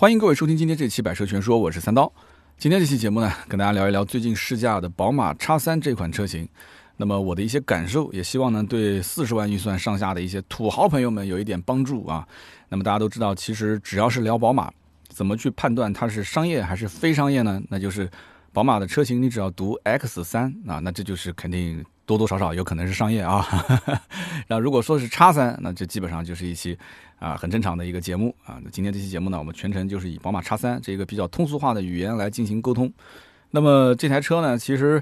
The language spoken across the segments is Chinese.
欢迎各位收听今天这期《百车全说》，我是三刀。今天这期节目呢，跟大家聊一聊最近试驾的宝马 X3 这款车型。那么我的一些感受，也希望呢对四十万预算上下的一些土豪朋友们有一点帮助啊。那么大家都知道，其实只要是聊宝马，怎么去判断它是商业还是非商业呢？那就是宝马的车型，你只要读 X3 啊，那这就是肯定。多多少少有可能是商业啊，然后如果说是叉三，那这基本上就是一期啊很正常的一个节目啊。那今天这期节目呢，我们全程就是以宝马叉三这个比较通俗化的语言来进行沟通。那么这台车呢，其实，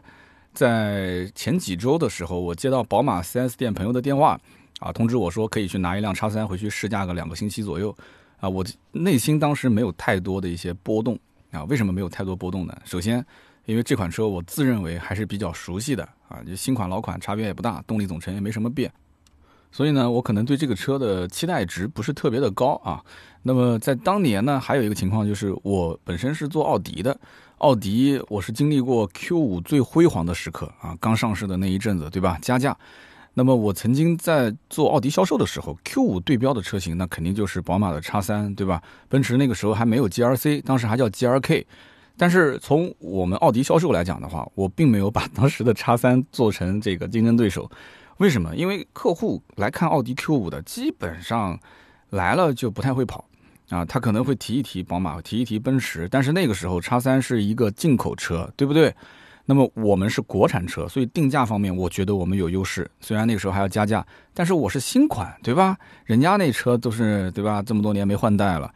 在前几周的时候，我接到宝马 4S 店朋友的电话啊，通知我说可以去拿一辆叉三回去试驾个两个星期左右啊。我内心当时没有太多的一些波动啊。为什么没有太多波动呢？首先，因为这款车我自认为还是比较熟悉的。啊，就新款老款差别也不大，动力总成也没什么变，所以呢，我可能对这个车的期待值不是特别的高啊。那么在当年呢，还有一个情况就是，我本身是做奥迪的，奥迪我是经历过 Q5 最辉煌的时刻啊，刚上市的那一阵子，对吧？加价。那么我曾经在做奥迪销售的时候，Q5 对标的车型那肯定就是宝马的叉三，对吧？奔驰那个时候还没有 GRC，当时还叫 GRK。但是从我们奥迪销售来讲的话，我并没有把当时的叉三做成这个竞争对手。为什么？因为客户来看奥迪 Q 五的，基本上来了就不太会跑啊，他可能会提一提宝马，提一提奔驰。但是那个时候叉三是一个进口车，对不对？那么我们是国产车，所以定价方面我觉得我们有优势。虽然那个时候还要加价，但是我是新款，对吧？人家那车都是对吧？这么多年没换代了。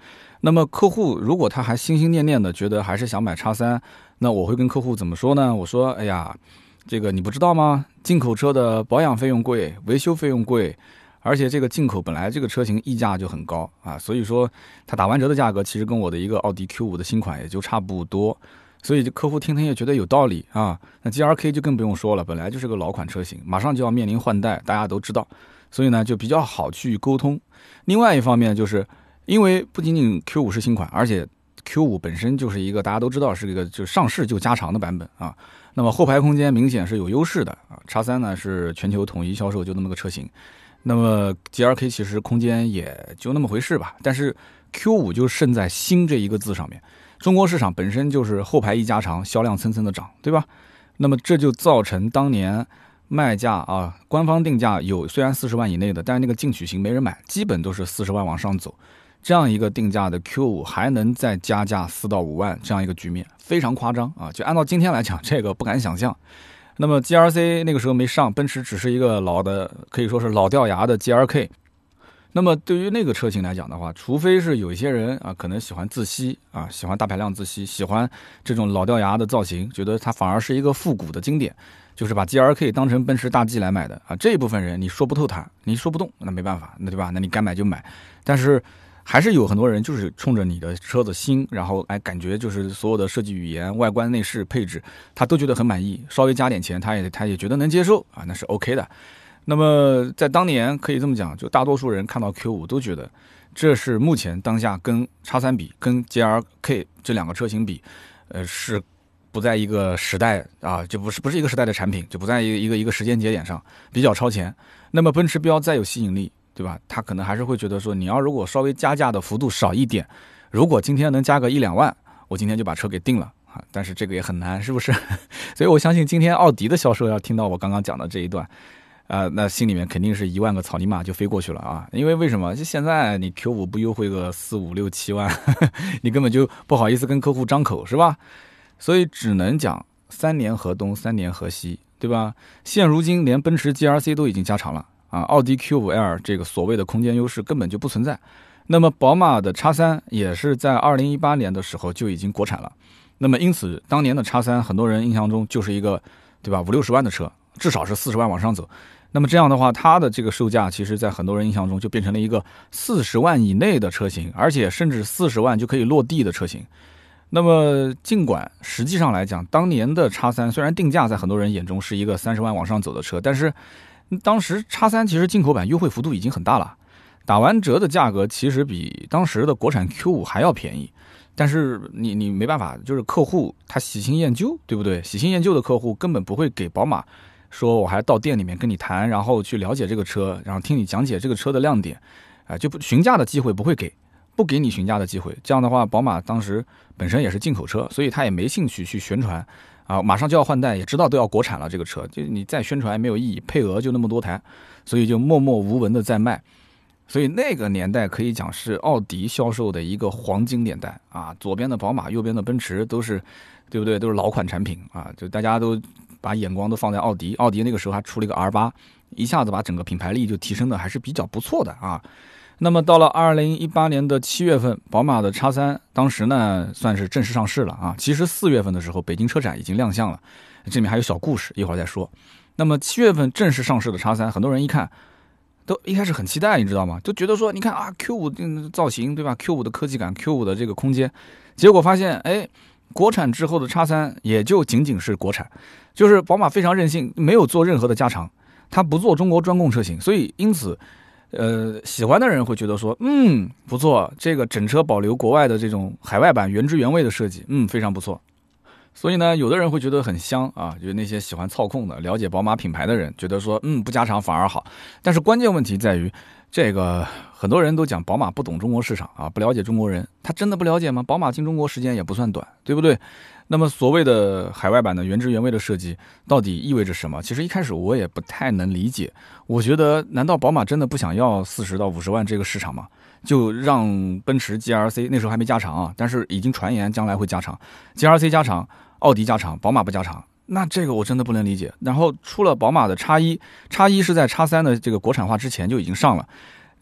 那么客户如果他还心心念念的觉得还是想买叉三，那我会跟客户怎么说呢？我说，哎呀，这个你不知道吗？进口车的保养费用贵，维修费用贵，而且这个进口本来这个车型溢价就很高啊，所以说它打完折的价格其实跟我的一个奥迪 Q 五的新款也就差不多，所以客户听听也觉得有道理啊。那 G R K 就更不用说了，本来就是个老款车型，马上就要面临换代，大家都知道，所以呢就比较好去沟通。另外一方面就是。因为不仅仅 Q 五是新款，而且 Q 五本身就是一个大家都知道是一个就上市就加长的版本啊。那么后排空间明显是有优势的啊。叉三呢是全球统一销售就那么个车型，那么 G R K 其实空间也就那么回事吧。但是 Q 五就胜在新这一个字上面，中国市场本身就是后排一加长，销量蹭蹭的涨，对吧？那么这就造成当年卖价啊，官方定价有虽然四十万以内的，但是那个进取型没人买，基本都是四十万往上走。这样一个定价的 Q 五还能再加价四到五万，这样一个局面非常夸张啊！就按照今天来讲，这个不敢想象。那么 G R C 那个时候没上，奔驰只是一个老的，可以说是老掉牙的 G R K。那么对于那个车型来讲的话，除非是有一些人啊，可能喜欢自吸啊，喜欢大排量自吸，喜欢这种老掉牙的造型，觉得它反而是一个复古的经典，就是把 G R K 当成奔驰大 G 来买的啊。这一部分人你说不透他，你说不动，那没办法，那对吧？那你该买就买，但是。还是有很多人就是冲着你的车子新，然后哎，感觉就是所有的设计语言、外观、内饰、配置，他都觉得很满意，稍微加点钱，他也他也觉得能接受啊，那是 OK 的。那么在当年可以这么讲，就大多数人看到 Q 五都觉得这是目前当下跟叉三比、跟 GLK 这两个车型比，呃，是不在一个时代啊，就不是不是一个时代的产品，就不在一个一个一个时间节点上比较超前。那么奔驰标再有吸引力。对吧？他可能还是会觉得说，你要如果稍微加价的幅度少一点，如果今天能加个一两万，我今天就把车给定了啊。但是这个也很难，是不是？所以我相信今天奥迪的销售要听到我刚刚讲的这一段，啊，那心里面肯定是一万个草泥马就飞过去了啊。因为为什么？就现在你 Q 五不优惠个四五六七万，你根本就不好意思跟客户张口，是吧？所以只能讲三年河东，三年河西，对吧？现如今连奔驰 GRC 都已经加长了。啊，奥迪 Q5L 这个所谓的空间优势根本就不存在。那么，宝马的 X3 也是在2018年的时候就已经国产了。那么，因此当年的 X3，很多人印象中就是一个，对吧？五六十万的车，至少是四十万往上走。那么这样的话，它的这个售价，其实在很多人印象中就变成了一个四十万以内的车型，而且甚至四十万就可以落地的车型。那么，尽管实际上来讲，当年的 X3 虽然定价在很多人眼中是一个三十万往上走的车，但是。当时叉三其实进口版优惠幅度已经很大了，打完折的价格其实比当时的国产 Q 五还要便宜，但是你你没办法，就是客户他喜新厌旧，对不对？喜新厌旧的客户根本不会给宝马说我还到店里面跟你谈，然后去了解这个车，然后听你讲解这个车的亮点，啊，就不询价的机会不会给，不不给你询价的机会。这样的话，宝马当时本身也是进口车，所以他也没兴趣去宣传啊，马上就要换代，也知道都要国产了，这个车就你再宣传也没有意义，配额就那么多台，所以就默默无闻的在卖。所以那个年代可以讲是奥迪销售的一个黄金年代啊，左边的宝马，右边的奔驰都是，对不对？都是老款产品啊，就大家都把眼光都放在奥迪，奥迪那个时候还出了一个 R 八，一下子把整个品牌力就提升的还是比较不错的啊。那么到了二零一八年的七月份，宝马的叉三当时呢算是正式上市了啊。其实四月份的时候，北京车展已经亮相了，这里面还有小故事，一会儿再说。那么七月份正式上市的叉三，很多人一看。都一开始很期待，你知道吗？就觉得说，你看啊，Q 五造型对吧？Q 五的科技感，Q 五的这个空间，结果发现，哎，国产之后的叉三也就仅仅是国产，就是宝马非常任性，没有做任何的加长，它不做中国专供车型，所以因此，呃，喜欢的人会觉得说，嗯，不错，这个整车保留国外的这种海外版原汁原味的设计，嗯，非常不错。所以呢，有的人会觉得很香啊，就那些喜欢操控的、了解宝马品牌的人，觉得说，嗯，不加长反而好。但是关键问题在于，这个很多人都讲宝马不懂中国市场啊，不了解中国人，他真的不了解吗？宝马进中国时间也不算短，对不对？那么所谓的海外版的原汁原味的设计，到底意味着什么？其实一开始我也不太能理解。我觉得，难道宝马真的不想要四十到五十万这个市场吗？就让奔驰 GLC 那时候还没加长啊，但是已经传言将来会加长，GLC 加长，奥迪加长，宝马不加长，那这个我真的不能理解。然后出了宝马的叉一，叉一是在叉三的这个国产化之前就已经上了，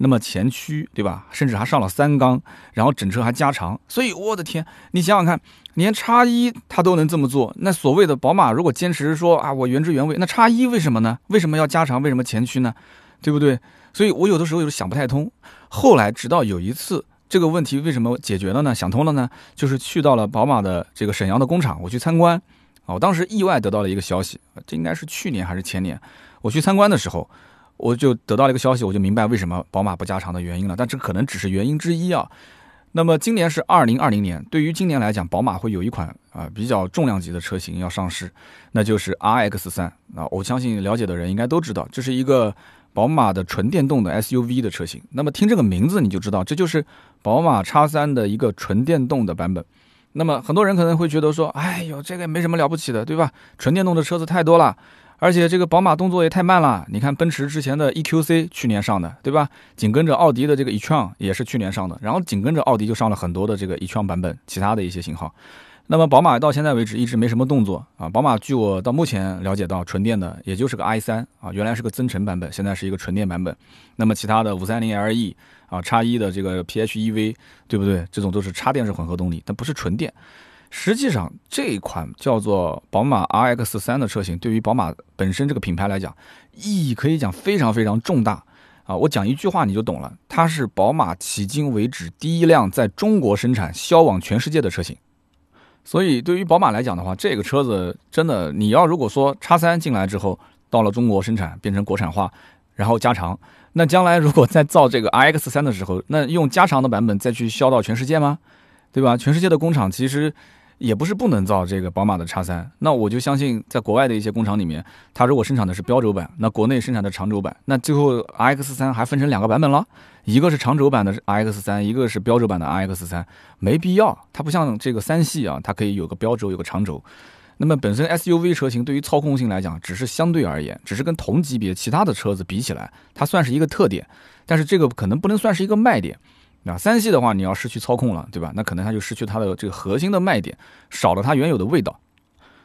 那么前驱对吧？甚至还上了三缸，然后整车还加长，所以我的天，你想想看，连叉一它都能这么做，那所谓的宝马如果坚持说啊我原汁原味，那叉一为什么呢？为什么要加长？为什么前驱呢？对不对？所以我有的时候有想不太通。后来直到有一次，这个问题为什么解决了呢？想通了呢？就是去到了宝马的这个沈阳的工厂，我去参观。啊，我当时意外得到了一个消息，这应该是去年还是前年，我去参观的时候，我就得到了一个消息，我就明白为什么宝马不加长的原因了。但这可能只是原因之一啊。那么今年是二零二零年，对于今年来讲，宝马会有一款啊比较重量级的车型要上市，那就是 RX 三啊。我相信了解的人应该都知道，这是一个。宝马的纯电动的 SUV 的车型，那么听这个名字你就知道，这就是宝马叉三的一个纯电动的版本。那么很多人可能会觉得说，哎呦，这个没什么了不起的，对吧？纯电动的车子太多了，而且这个宝马动作也太慢了。你看奔驰之前的 EQC 去年上的，对吧？紧跟着奥迪的这个 e-tron 也是去年上的，然后紧跟着奥迪就上了很多的这个 e-tron 版本，其他的一些型号。那么宝马到现在为止一直没什么动作啊。宝马据我到目前了解到，纯电的也就是个 i3 啊，原来是个增程版本，现在是一个纯电版本。那么其他的 530Le 啊，叉一的这个 PHEV，对不对？这种都是插电式混合动力，但不是纯电。实际上这款叫做宝马 RX3 的车型，对于宝马本身这个品牌来讲，意义可以讲非常非常重大啊。我讲一句话你就懂了，它是宝马迄今为止第一辆在中国生产、销往全世界的车型。所以，对于宝马来讲的话，这个车子真的，你要如果说叉三进来之后，到了中国生产，变成国产化，然后加长，那将来如果再造这个 RX 三的时候，那用加长的版本再去销到全世界吗？对吧？全世界的工厂其实。也不是不能造这个宝马的叉三，那我就相信，在国外的一些工厂里面，它如果生产的是标轴版，那国内生产的长轴版，那最后 RX 三还分成两个版本了，一个是长轴版的 RX 三，一个是标轴版的 RX 三，没必要，它不像这个三系啊，它可以有个标轴，有个长轴。那么本身 SUV 车型对于操控性来讲，只是相对而言，只是跟同级别其他的车子比起来，它算是一个特点，但是这个可能不能算是一个卖点。那三系的话，你要失去操控了，对吧？那可能它就失去它的这个核心的卖点，少了它原有的味道。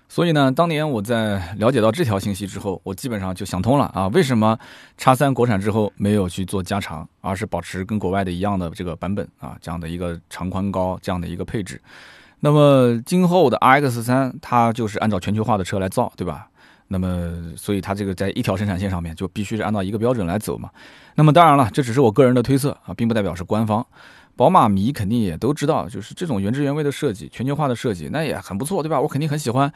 所以呢，当年我在了解到这条信息之后，我基本上就想通了啊，为什么叉三国产之后没有去做加长，而是保持跟国外的一样的这个版本啊，这样的一个长宽高这样的一个配置。那么今后的 RX 三，它就是按照全球化的车来造，对吧？那么，所以它这个在一条生产线上面就必须是按照一个标准来走嘛。那么当然了，这只是我个人的推测啊，并不代表是官方。宝马迷肯定也都知道，就是这种原汁原味的设计、全球化的设计，那也很不错，对吧？我肯定很喜欢。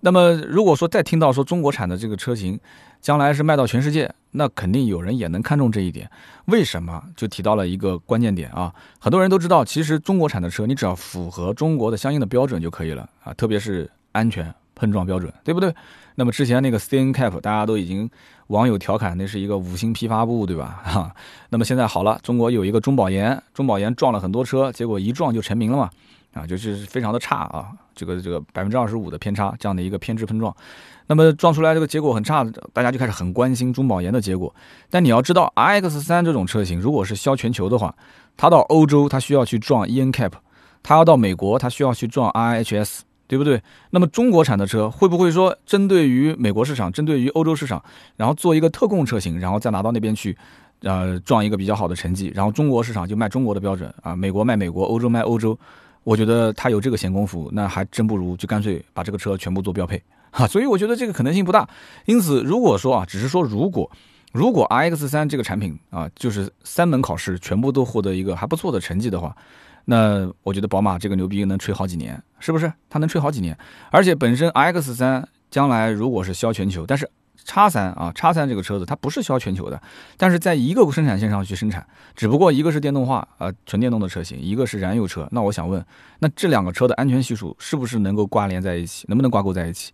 那么如果说再听到说中国产的这个车型将来是卖到全世界，那肯定有人也能看中这一点。为什么？就提到了一个关键点啊，很多人都知道，其实中国产的车你只要符合中国的相应的标准就可以了啊，特别是安全。碰撞标准，对不对？那么之前那个 CNCAP 大家都已经网友调侃那是一个五星批发部，对吧？哈，那么现在好了，中国有一个中保研，中保研撞了很多车，结果一撞就成名了嘛，啊，就是非常的差啊，这个这个百分之二十五的偏差这样的一个偏置碰撞，那么撞出来这个结果很差，大家就开始很关心中保研的结果。但你要知道，RX 三这种车型如果是销全球的话，它到欧洲它需要去撞 ENCAP，它要到美国它需要去撞 IHS。对不对？那么中国产的车会不会说针对于美国市场，针对于欧洲市场，然后做一个特供车型，然后再拿到那边去，呃，撞一个比较好的成绩，然后中国市场就卖中国的标准啊，美国卖美国，欧洲卖欧洲？我觉得他有这个闲工夫，那还真不如就干脆把这个车全部做标配哈。所以我觉得这个可能性不大。因此，如果说啊，只是说如果如果 R X 三这个产品啊，就是三门考试全部都获得一个还不错的成绩的话。那我觉得宝马这个牛逼能吹好几年，是不是？它能吹好几年，而且本身 X 三将来如果是销全球，但是 X 三啊，X 三这个车子它不是销全球的，但是在一个生产线上去生产，只不过一个是电动化，呃，纯电动的车型，一个是燃油车。那我想问，那这两个车的安全系数是不是能够挂连在一起？能不能挂钩在一起？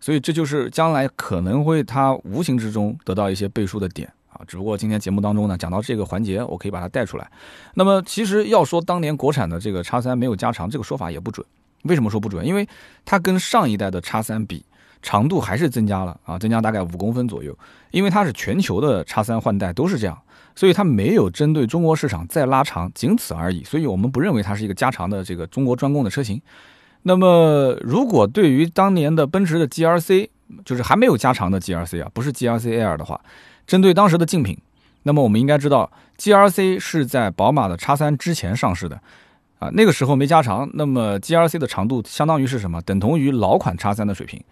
所以这就是将来可能会它无形之中得到一些背书的点。啊，只不过今天节目当中呢，讲到这个环节，我可以把它带出来。那么，其实要说当年国产的这个叉三没有加长，这个说法也不准。为什么说不准？因为它跟上一代的叉三比，长度还是增加了啊，增加大概五公分左右。因为它是全球的叉三换代都是这样，所以它没有针对中国市场再拉长，仅此而已。所以我们不认为它是一个加长的这个中国专供的车型。那么，如果对于当年的奔驰的 GRC，就是还没有加长的 GRC 啊，不是 GRC Air 的话。针对当时的竞品，那么我们应该知道，GRC 是在宝马的叉三之前上市的，啊，那个时候没加长，那么 GRC 的长度相当于是什么？等同于老款叉三的水平。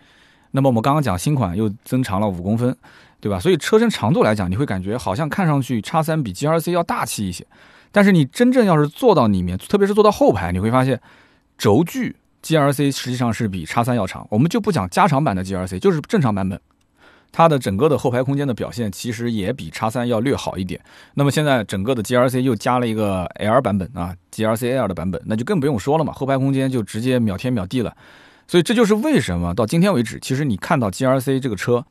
那么我们刚刚讲新款又增长了五公分，对吧？所以车身长度来讲，你会感觉好像看上去叉三比 GRC 要大气一些，但是你真正要是坐到里面，特别是坐到后排，你会发现轴距 GRC 实际上是比叉三要长。我们就不讲加长版的 GRC，就是正常版本。它的整个的后排空间的表现其实也比叉三要略好一点。那么现在整个的 GRC 又加了一个 L 版本啊，GRC L 的版本，那就更不用说了嘛，后排空间就直接秒天秒地了。所以这就是为什么到今天为止，其实你看到 GRC 这个车，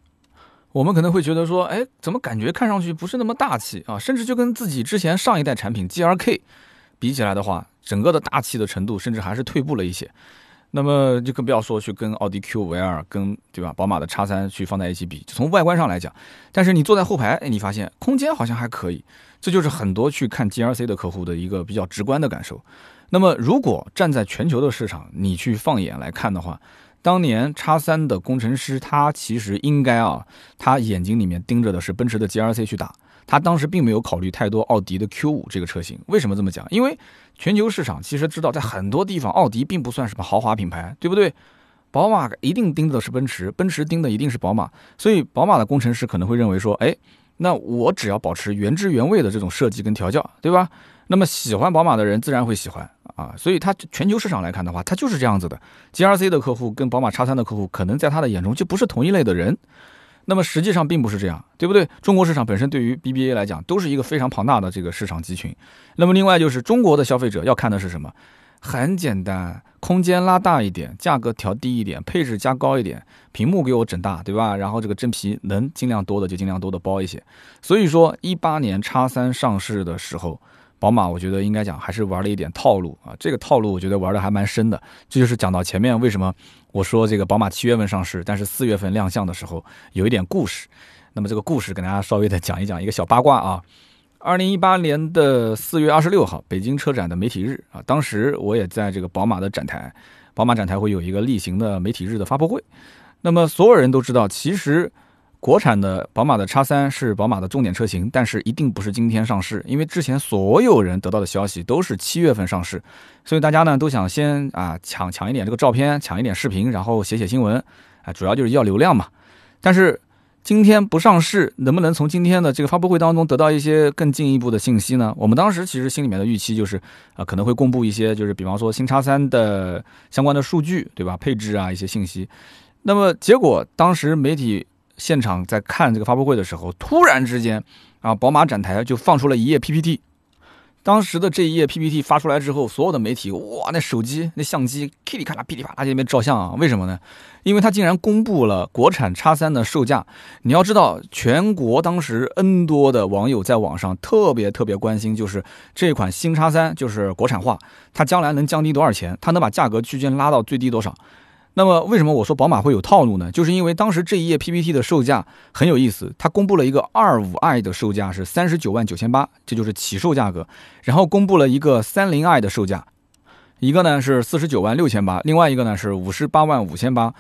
我们可能会觉得说，哎，怎么感觉看上去不是那么大气啊？甚至就跟自己之前上一代产品 GRK 比起来的话，整个的大气的程度甚至还是退步了一些。那么就更不要说去跟奥迪 Q5L 跟对吧，宝马的叉三去放在一起比，从外观上来讲，但是你坐在后排，哎，你发现空间好像还可以，这就是很多去看 GRC 的客户的一个比较直观的感受。那么如果站在全球的市场，你去放眼来看的话，当年叉三的工程师他其实应该啊，他眼睛里面盯着的是奔驰的 GRC 去打。他当时并没有考虑太多奥迪的 Q 五这个车型，为什么这么讲？因为全球市场其实知道，在很多地方奥迪并不算什么豪华品牌，对不对？宝马一定盯的是奔驰，奔驰盯的一定是宝马，所以宝马的工程师可能会认为说，哎，那我只要保持原汁原味的这种设计跟调教，对吧？那么喜欢宝马的人自然会喜欢啊，所以它全球市场来看的话，它就是这样子的。GRC 的客户跟宝马叉三的客户，可能在他的眼中就不是同一类的人。那么实际上并不是这样，对不对？中国市场本身对于 BBA 来讲都是一个非常庞大的这个市场集群。那么另外就是中国的消费者要看的是什么？很简单，空间拉大一点，价格调低一点，配置加高一点，屏幕给我整大，对吧？然后这个真皮能尽量多的就尽量多的包一些。所以说，一八年叉三上市的时候。宝马，我觉得应该讲还是玩了一点套路啊，这个套路我觉得玩的还蛮深的。这就是讲到前面为什么我说这个宝马七月份上市，但是四月份亮相的时候有一点故事。那么这个故事跟大家稍微的讲一讲一个小八卦啊。二零一八年的四月二十六号，北京车展的媒体日啊，当时我也在这个宝马的展台，宝马展台会有一个例行的媒体日的发布会。那么所有人都知道，其实。国产的宝马的叉三是宝马的重点车型，但是一定不是今天上市，因为之前所有人得到的消息都是七月份上市，所以大家呢都想先啊抢抢一点这个照片，抢一点视频，然后写写新闻，啊，主要就是要流量嘛。但是今天不上市，能不能从今天的这个发布会当中得到一些更进一步的信息呢？我们当时其实心里面的预期就是啊可能会公布一些，就是比方说新叉三的相关的数据，对吧？配置啊一些信息。那么结果当时媒体。现场在看这个发布会的时候，突然之间，啊，宝马展台就放出了一页 PPT，当时的这一页 PPT 发出来之后，所有的媒体哇，那手机那相机噼里咔啦噼里啪啦在那边照相啊，为什么呢？因为它竟然公布了国产叉三的售价。你要知道，全国当时 N 多的网友在网上特别特别关心，就是这款新叉三就是国产化，它将来能降低多少钱？它能把价格区间拉到最低多少？那么为什么我说宝马会有套路呢？就是因为当时这一页 PPT 的售价很有意思，它公布了一个二五 i 的售价是三十九万九千八，这就是起售价格。然后公布了一个三零 i 的售价，一个呢是四十九万六千八，另外一个呢是五十八万五千八。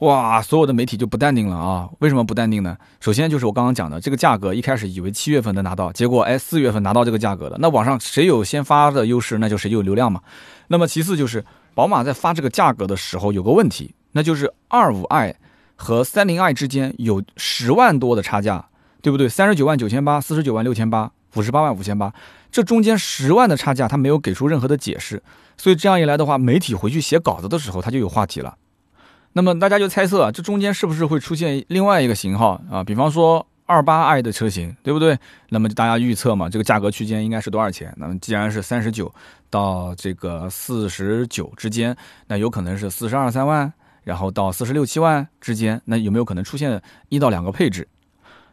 哇，所有的媒体就不淡定了啊！为什么不淡定呢？首先就是我刚刚讲的这个价格，一开始以为七月份能拿到，结果哎四月份拿到这个价格的，那网上谁有先发的优势，那就谁有流量嘛。那么其次就是。宝马在发这个价格的时候有个问题，那就是二五 i 和三零 i 之间有十万多的差价，对不对？三十九万九千八，四十九万六千八，五十八万五千八，这中间十万的差价，他没有给出任何的解释，所以这样一来的话，媒体回去写稿子的时候，他就有话题了。那么大家就猜测，这中间是不是会出现另外一个型号啊？比方说。二八 i 的车型，对不对？那么大家预测嘛，这个价格区间应该是多少钱？那么既然是三十九到这个四十九之间，那有可能是四十二三万，然后到四十六七万之间，那有没有可能出现一到两个配置？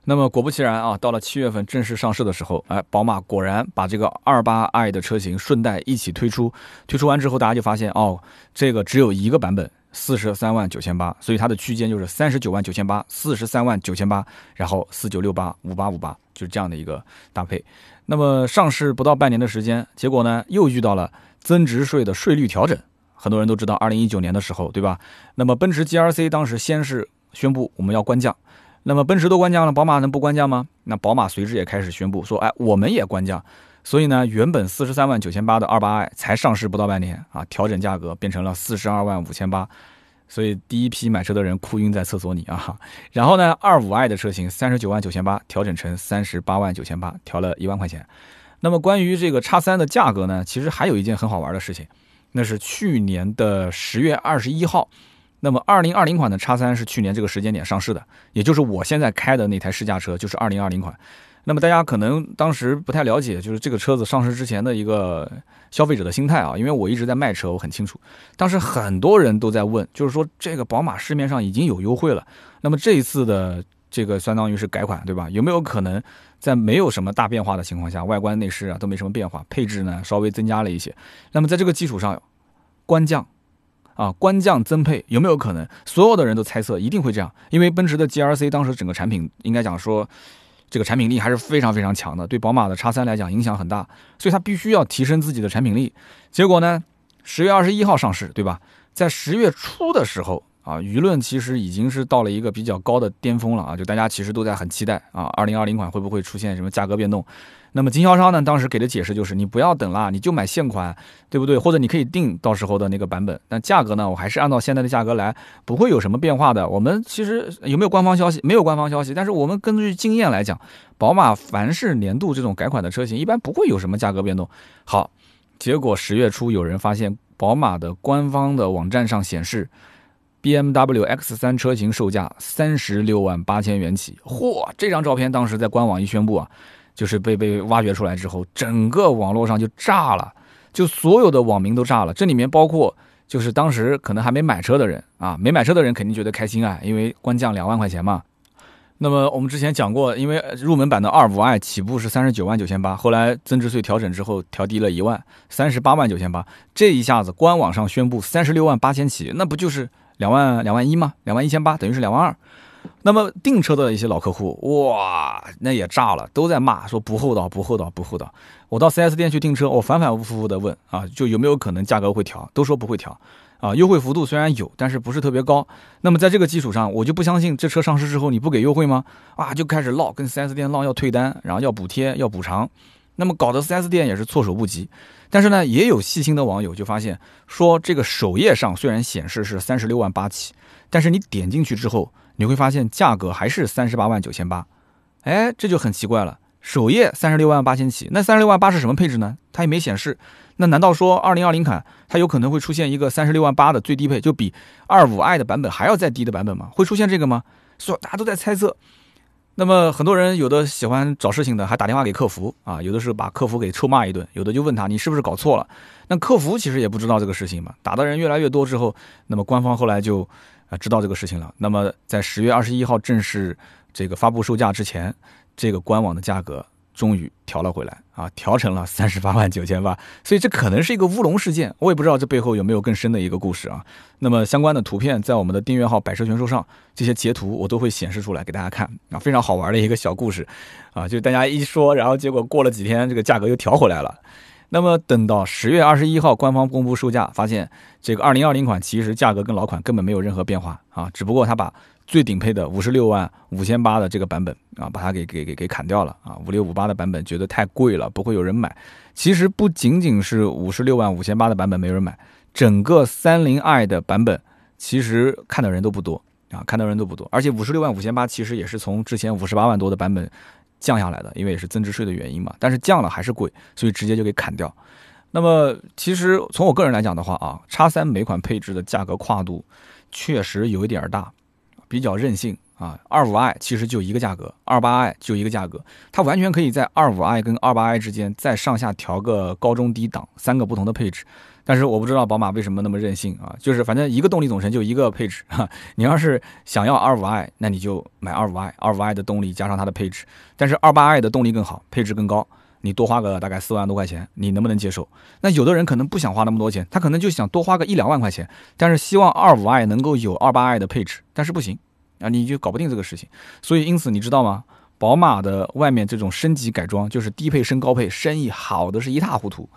那么果不其然啊，到了七月份正式上市的时候，哎，宝马果然把这个二八 i 的车型顺带一起推出。推出完之后，大家就发现哦，这个只有一个版本。四十三万九千八，所以它的区间就是三十九万九千八、四十三万九千八，然后四九六八、五八五八，就是这样的一个搭配。那么上市不到半年的时间，结果呢又遇到了增值税的税率调整。很多人都知道，二零一九年的时候，对吧？那么奔驰 GRC 当时先是宣布我们要官降，那么奔驰都官降了，宝马能不官降吗？那宝马随之也开始宣布说，哎，我们也官降。所以呢，原本四十三万九千八的二八 i 才上市不到半年啊，调整价格变成了四十二万五千八，所以第一批买车的人哭晕在厕所里啊。然后呢，二五 i 的车型三十九万九千八调整成三十八万九千八，调了一万块钱。那么关于这个叉三的价格呢，其实还有一件很好玩的事情，那是去年的十月二十一号，那么二零二零款的叉三是去年这个时间点上市的，也就是我现在开的那台试驾车就是二零二零款。那么大家可能当时不太了解，就是这个车子上市之前的一个消费者的心态啊，因为我一直在卖车，我很清楚。当时很多人都在问，就是说这个宝马市面上已经有优惠了，那么这一次的这个相当于是改款，对吧？有没有可能在没有什么大变化的情况下，外观内饰啊都没什么变化，配置呢稍微增加了一些？那么在这个基础上，官降啊，官降增配有没有可能？所有的人都猜测一定会这样，因为奔驰的 GRC 当时整个产品应该讲说。这个产品力还是非常非常强的，对宝马的叉三来讲影响很大，所以它必须要提升自己的产品力。结果呢，十月二十一号上市，对吧？在十月初的时候啊，舆论其实已经是到了一个比较高的巅峰了啊，就大家其实都在很期待啊，二零二零款会不会出现什么价格变动？那么经销商呢，当时给的解释就是，你不要等啦，你就买现款，对不对？或者你可以定到时候的那个版本，但价格呢，我还是按照现在的价格来，不会有什么变化的。我们其实有没有官方消息？没有官方消息，但是我们根据经验来讲，宝马凡是年度这种改款的车型，一般不会有什么价格变动。好，结果十月初有人发现，宝马的官方的网站上显示，BMW X3 车型售价三十六万八千元起。嚯，这张照片当时在官网一宣布啊。就是被被挖掘出来之后，整个网络上就炸了，就所有的网民都炸了。这里面包括就是当时可能还没买车的人啊，没买车的人肯定觉得开心啊，因为官降两万块钱嘛。那么我们之前讲过，因为入门版的二五 i 起步是三十九万九千八，后来增值税调整之后调低了一万，三十八万九千八。这一下子官网上宣布三十六万八千起，那不就是两万两万一吗？两万一千八等于是两万二。那么订车的一些老客户，哇，那也炸了，都在骂说不厚道，不厚道，不厚道。我到 4S 店去订车，我反反复复的问啊，就有没有可能价格会调，都说不会调，啊，优惠幅度虽然有，但是不是特别高。那么在这个基础上，我就不相信这车上市之后你不给优惠吗？啊，就开始闹，跟 4S 店闹要退单，然后要补贴，要补偿。那么搞得 4S 店也是措手不及。但是呢，也有细心的网友就发现说，这个首页上虽然显示是三十六万八起，但是你点进去之后。你会发现价格还是三十八万九千八，哎，这就很奇怪了。首页三十六万八千起，那三十六万八是什么配置呢？它也没显示。那难道说二零二零款它有可能会出现一个三十六万八的最低配，就比二五 i 的版本还要再低的版本吗？会出现这个吗？所以大家都在猜测。那么很多人有的喜欢找事情的，还打电话给客服啊，有的是把客服给臭骂一顿，有的就问他你是不是搞错了。那客服其实也不知道这个事情嘛，打的人越来越多之后，那么官方后来就啊知道这个事情了。那么在十月二十一号正式这个发布售价之前，这个官网的价格。终于调了回来啊，调成了三十八万九千八，所以这可能是一个乌龙事件，我也不知道这背后有没有更深的一个故事啊。那么相关的图片在我们的订阅号“百车全说”上，这些截图我都会显示出来给大家看啊，非常好玩的一个小故事啊，就大家一说，然后结果过了几天，这个价格又调回来了。那么等到十月二十一号官方公布售价，发现这个二零二零款其实价格跟老款根本没有任何变化啊，只不过它把。最顶配的五十六万五千八的这个版本啊，把它给给给给砍掉了啊！五六五八的版本觉得太贵了，不会有人买。其实不仅仅是五十六万五千八的版本没人买，整个三零 i 的版本其实看的人都不多啊，看的人都不多。而且五十六万五千八其实也是从之前五十八万多的版本降下来的，因为也是增值税的原因嘛。但是降了还是贵，所以直接就给砍掉。那么其实从我个人来讲的话啊，叉三每款配置的价格跨度确实有一点大。比较任性啊，二五 i 其实就一个价格，二八 i 就一个价格，它完全可以在二五 i 跟二八 i 之间再上下调个高中低档三个不同的配置。但是我不知道宝马为什么那么任性啊，就是反正一个动力总成就一个配置哈，你要是想要二五 i，那你就买二五 i，二五 i 的动力加上它的配置，但是二八 i 的动力更好，配置更高。你多花个大概四万多块钱，你能不能接受？那有的人可能不想花那么多钱，他可能就想多花个一两万块钱，但是希望二五 i 能够有二八 i 的配置，但是不行啊，你就搞不定这个事情。所以因此你知道吗？宝马的外面这种升级改装，就是低配升高配，生意好的是一塌糊涂。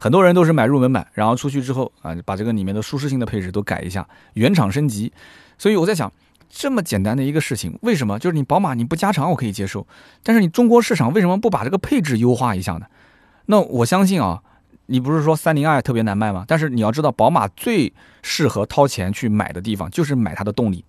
很多人都是买入门版，然后出去之后啊，把这个里面的舒适性的配置都改一下，原厂升级。所以我在想。这么简单的一个事情，为什么就是你宝马你不加长我可以接受，但是你中国市场为什么不把这个配置优化一下呢？那我相信啊，你不是说三零 i 特别难卖吗？但是你要知道，宝马最适合掏钱去买的地方就是买它的动力，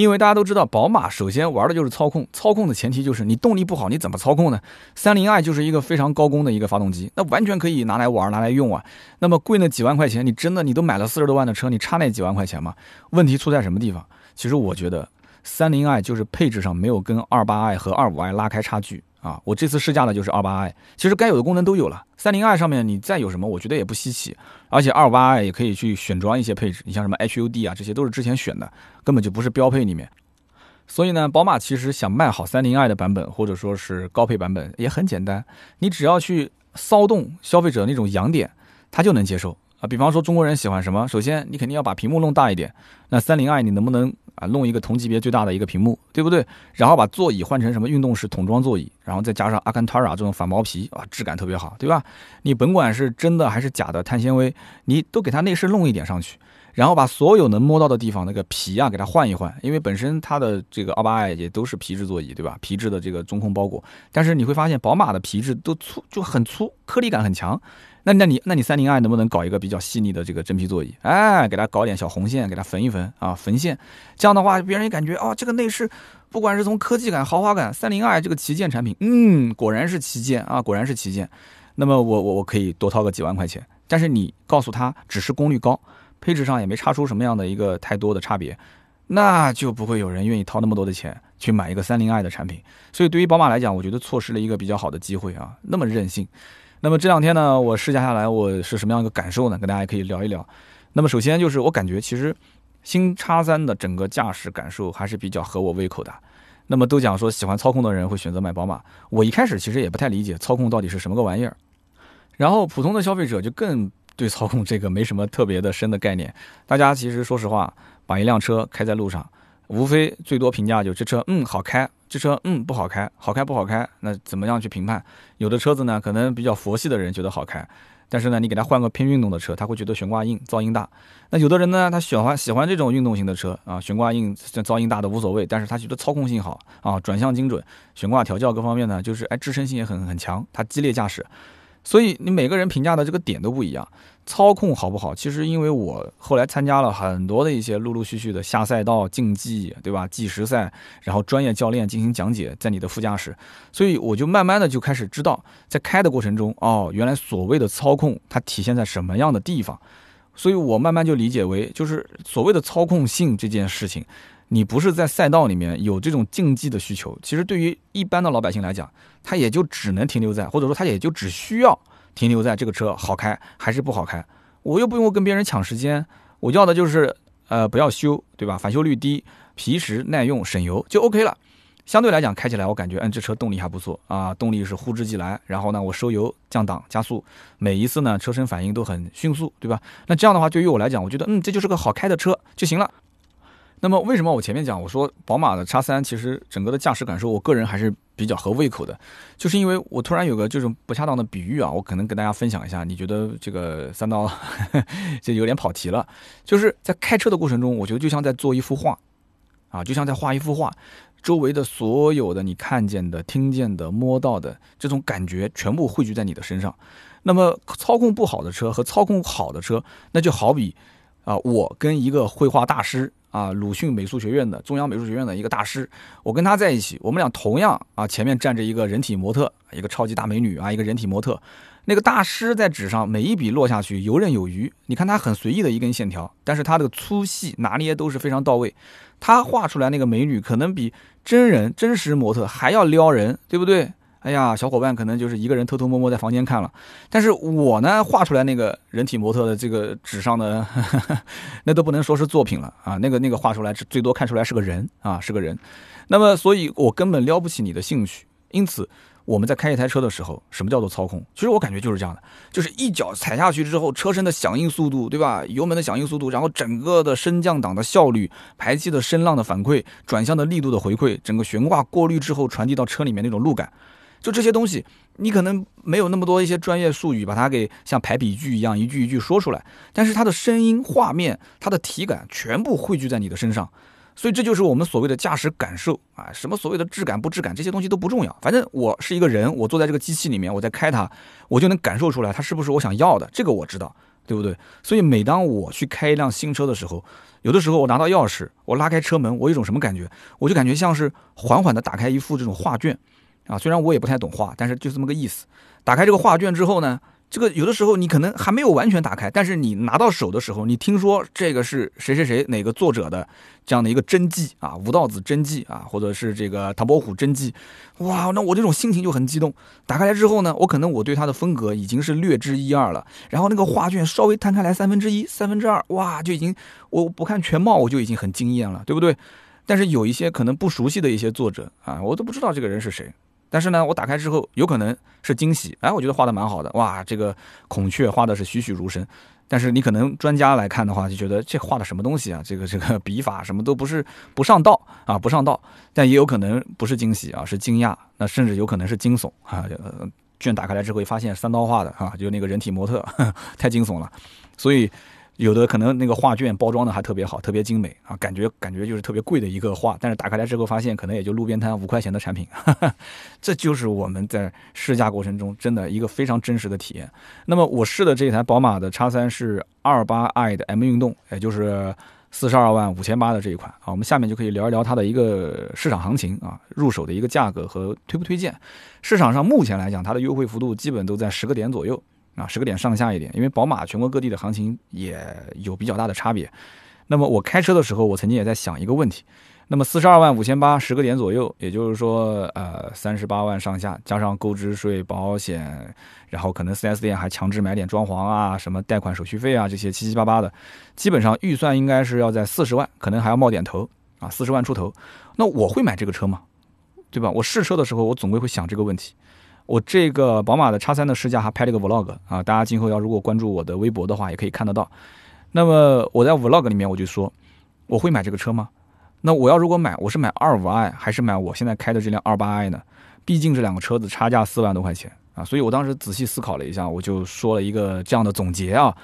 因为大家都知道，宝马首先玩的就是操控，操控的前提就是你动力不好，你怎么操控呢？三零 i 就是一个非常高功的一个发动机，那完全可以拿来玩拿来用啊。那么贵那几万块钱，你真的你都买了四十多万的车，你差那几万块钱吗？问题出在什么地方？其实我觉得，三零 i 就是配置上没有跟二八 i 和二五 i 拉开差距啊。我这次试驾的就是二八 i，其实该有的功能都有了。三零 i 上面你再有什么，我觉得也不稀奇。而且二五八也可以去选装一些配置，你像什么 HUD 啊，这些都是之前选的，根本就不是标配里面。所以呢，宝马其实想卖好三菱 i 的版本，或者说是高配版本，也很简单，你只要去骚动消费者那种痒点，他就能接受啊。比方说中国人喜欢什么，首先你肯定要把屏幕弄大一点，那三零 i 你能不能？啊，弄一个同级别最大的一个屏幕，对不对？然后把座椅换成什么运动式桶装座椅，然后再加上阿坎塔拉这种反毛皮，啊，质感特别好，对吧？你甭管是真的还是假的碳纤维，你都给它内饰弄一点上去，然后把所有能摸到的地方那个皮啊给它换一换，因为本身它的这个二八 i 也都是皮质座椅，对吧？皮质的这个中控包裹，但是你会发现宝马的皮质都粗，就很粗，颗粒感很强。那那你那你三零 i 能不能搞一个比较细腻的这个真皮座椅？哎，给它搞点小红线，给它缝一缝啊，缝线。这样的话，别人也感觉哦，这个内饰不管是从科技感、豪华感，三零 i 这个旗舰产品，嗯，果然是旗舰啊，果然是旗舰。那么我我我可以多掏个几万块钱。但是你告诉他只是功率高，配置上也没差出什么样的一个太多的差别，那就不会有人愿意掏那么多的钱去买一个三零 i 的产品。所以对于宝马来讲，我觉得错失了一个比较好的机会啊，那么任性。那么这两天呢，我试驾下来，我是什么样一个感受呢？跟大家也可以聊一聊。那么首先就是我感觉，其实新叉三的整个驾驶感受还是比较合我胃口的。那么都讲说喜欢操控的人会选择买宝马，我一开始其实也不太理解操控到底是什么个玩意儿。然后普通的消费者就更对操控这个没什么特别的深的概念。大家其实说实话，把一辆车开在路上，无非最多评价就这车嗯好开。这车嗯不好开，好开不好开，那怎么样去评判？有的车子呢，可能比较佛系的人觉得好开，但是呢，你给他换个偏运动的车，他会觉得悬挂硬，噪音大。那有的人呢，他喜欢喜欢这种运动型的车啊，悬挂硬、噪音大的无所谓，但是他觉得操控性好啊，转向精准，悬挂调教各方面呢，就是哎支撑性也很很强，他激烈驾驶。所以你每个人评价的这个点都不一样，操控好不好？其实因为我后来参加了很多的一些陆陆续续的下赛道竞技，对吧？计时赛，然后专业教练进行讲解，在你的副驾驶，所以我就慢慢的就开始知道，在开的过程中，哦，原来所谓的操控它体现在什么样的地方，所以我慢慢就理解为，就是所谓的操控性这件事情，你不是在赛道里面有这种竞技的需求，其实对于一般的老百姓来讲，他也就只能停留在，或者说他也就只需要停留在这个车好开还是不好开，我又不用跟别人抢时间，我要的就是呃不要修，对吧？返修率低，皮实耐用，省油就 OK 了。相对来讲，开起来我感觉，嗯，这车动力还不错啊，动力是呼之即来。然后呢，我收油、降档、加速，每一次呢，车身反应都很迅速，对吧？那这样的话，对于我来讲，我觉得，嗯，这就是个好开的车就行了。那么，为什么我前面讲我说宝马的叉三其实整个的驾驶感受，我个人还是比较合胃口的，就是因为我突然有个这种不恰当的比喻啊，我可能跟大家分享一下，你觉得这个三刀 就有点跑题了，就是在开车的过程中，我觉得就像在做一幅画，啊，就像在画一幅画。周围的所有的你看见的、听见的、摸到的这种感觉，全部汇聚在你的身上。那么操控不好的车和操控好的车，那就好比啊，我跟一个绘画大师啊，鲁迅美术学院的、中央美术学院的一个大师，我跟他在一起，我们俩同样啊，前面站着一个人体模特，一个超级大美女啊，一个人体模特。那个大师在纸上每一笔落下去游刃有余，你看他很随意的一根线条，但是他的粗细拿捏都是非常到位。他画出来那个美女可能比真人真实模特还要撩人，对不对？哎呀，小伙伴可能就是一个人偷偷摸摸在房间看了，但是我呢画出来那个人体模特的这个纸上的，那都不能说是作品了啊，那个那个画出来最多看出来是个人啊，是个人。那么，所以我根本撩不起你的兴趣，因此。我们在开一台车的时候，什么叫做操控？其实我感觉就是这样的，就是一脚踩下去之后，车身的响应速度，对吧？油门的响应速度，然后整个的升降档的效率、排气的声浪的反馈、转向的力度的回馈，整个悬挂过滤之后传递到车里面那种路感，就这些东西，你可能没有那么多一些专业术语把它给像排比句一样一句一句说出来，但是它的声音、画面、它的体感全部汇聚在你的身上。所以这就是我们所谓的驾驶感受啊，什么所谓的质感不质感这些东西都不重要，反正我是一个人，我坐在这个机器里面，我在开它，我就能感受出来它是不是我想要的，这个我知道，对不对？所以每当我去开一辆新车的时候，有的时候我拿到钥匙，我拉开车门，我有一种什么感觉？我就感觉像是缓缓地打开一幅这种画卷，啊，虽然我也不太懂画，但是就这么个意思。打开这个画卷之后呢？这个有的时候你可能还没有完全打开，但是你拿到手的时候，你听说这个是谁谁谁哪个作者的这样的一个真迹啊，吴道子真迹啊，或者是这个唐伯虎真迹，哇，那我这种心情就很激动。打开来之后呢，我可能我对他的风格已经是略知一二了，然后那个画卷稍微摊开来三分之一、三分之二，哇，就已经我不看全貌我就已经很惊艳了，对不对？但是有一些可能不熟悉的一些作者啊，我都不知道这个人是谁。但是呢，我打开之后有可能是惊喜，哎，我觉得画的蛮好的，哇，这个孔雀画的是栩栩如生。但是你可能专家来看的话，就觉得这画的什么东西啊？这个 这个笔法什么都不是不上道啊，不上道。但也有可能不是惊喜啊，是惊讶，那甚至有可能是惊悚啊。卷打开来之后，发现三刀画的啊，就那个人体模特，太惊悚了。所以。有的可能那个画卷包装的还特别好，特别精美啊，感觉感觉就是特别贵的一个画，但是打开来之后发现可能也就路边摊五块钱的产品，哈 哈这就是我们在试驾过程中真的一个非常真实的体验。那么我试的这台宝马的叉三是二八 i 的 M 运动，也就是四十二万五千八的这一款啊，我们下面就可以聊一聊它的一个市场行情啊，入手的一个价格和推不推荐。市场上目前来讲，它的优惠幅度基本都在十个点左右。啊，十个点上下一点，因为宝马全国各地的行情也有比较大的差别。那么我开车的时候，我曾经也在想一个问题：那么四十二万五千八，十个点左右，也就是说，呃，三十八万上下，加上购置税、保险，然后可能 4S 店还强制买点装潢啊，什么贷款手续费啊，这些七七八八的，基本上预算应该是要在四十万，可能还要冒点头啊，四十万出头。那我会买这个车吗？对吧？我试车的时候，我总归会想这个问题。我这个宝马的叉三的试驾还拍了个 vlog 啊，大家今后要如果关注我的微博的话，也可以看得到。那么我在 vlog 里面我就说，我会买这个车吗？那我要如果买，我是买二五 i 还是买我现在开的这辆二八 i 呢？毕竟这两个车子差价四万多块钱啊，所以我当时仔细思考了一下，我就说了一个这样的总结啊，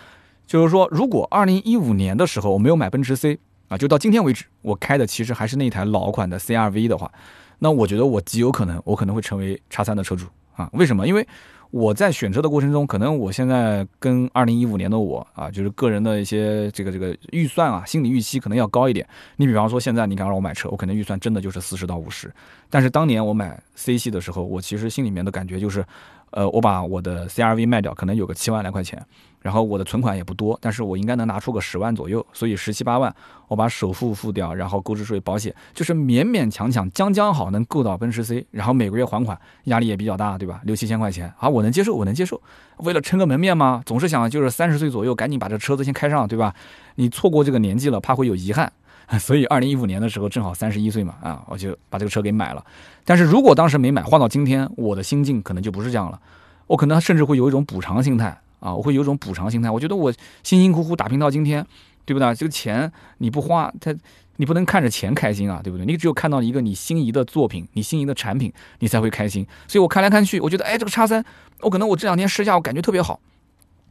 就是说如果二零一五年的时候我没有买奔驰 C 啊，就到今天为止，我开的其实还是那台老款的 CRV 的话，那我觉得我极有可能我可能会成为叉三的车主。啊，为什么？因为我在选车的过程中，可能我现在跟二零一五年的我啊，就是个人的一些这个这个预算啊，心理预期可能要高一点。你比方说，现在你敢让我买车，我可能预算真的就是四十到五十。但是当年我买 C 系的时候，我其实心里面的感觉就是，呃，我把我的 CRV 卖掉，可能有个七万来块钱，然后我的存款也不多，但是我应该能拿出个十万左右，所以十七八万，我把首付付掉，然后购置税、保险，就是勉勉强强、将将好能够到奔驰 C，然后每个月还款压力也比较大，对吧？六七千块钱，啊，我能接受，我能接受。为了撑个门面嘛，总是想就是三十岁左右赶紧把这车子先开上，对吧？你错过这个年纪了，怕会有遗憾，所以二零一五年的时候正好三十一岁嘛，啊，我就把这个车给买了。但是如果当时没买，换到今天，我的心境可能就不是这样了，我可能甚至会有一种补偿心态。啊，我会有种补偿心态。我觉得我辛辛苦苦打拼到今天，对不对？这个钱你不花，他你不能看着钱开心啊，对不对？你只有看到一个你心仪的作品，你心仪的产品，你才会开心。所以我看来看去，我觉得，哎，这个叉三，我可能我这两天试驾，我感觉特别好。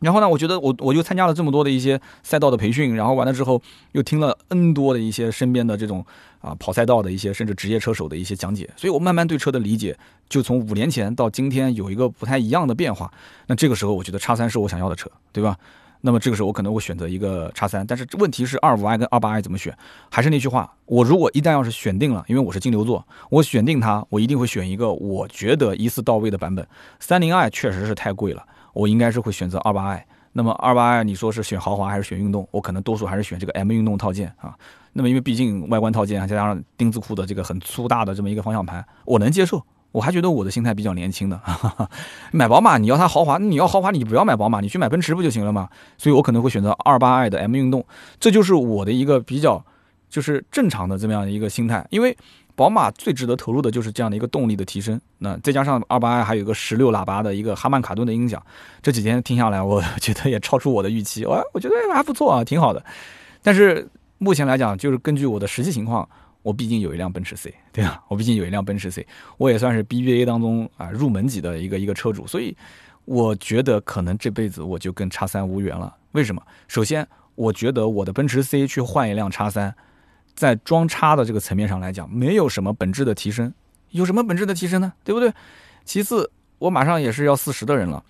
然后呢，我觉得我我就参加了这么多的一些赛道的培训，然后完了之后又听了 N 多的一些身边的这种啊跑赛道的一些甚至职业车手的一些讲解，所以我慢慢对车的理解就从五年前到今天有一个不太一样的变化。那这个时候我觉得叉三是我想要的车，对吧？那么这个时候我可能会选择一个叉三，但是问题是二五 i 跟二八 i 怎么选？还是那句话，我如果一旦要是选定了，因为我是金牛座，我选定它，我一定会选一个我觉得一次到位的版本。三零 i 确实是太贵了，我应该是会选择二八 i。那么二八 i 你说是选豪华还是选运动？我可能多数还是选这个 M 运动套件啊。那么因为毕竟外观套件再加上丁字裤的这个很粗大的这么一个方向盘，我能接受。我还觉得我的心态比较年轻的。买宝马你要它豪华，你要豪华你不要买宝马，你去买奔驰不就行了吗？所以我可能会选择二八 i 的 M 运动，这就是我的一个比较就是正常的这么样的一个心态，因为。宝马最值得投入的就是这样的一个动力的提升，那再加上二八 i 还有一个十六喇叭的一个哈曼卡顿的音响，这几天听下来，我 觉得也超出我的预期，我我觉得还不错啊，挺好的。但是目前来讲，就是根据我的实际情况，我毕竟有一辆奔驰 C，对吧？我毕竟有一辆奔驰 C，我也算是 BBA 当中啊入门级的一个一个车主，所以我觉得可能这辈子我就跟叉三无缘了。为什么？首先，我觉得我的奔驰 C 去换一辆叉三。在装叉的这个层面上来讲，没有什么本质的提升，有什么本质的提升呢？对不对？其次，我马上也是要四十的人了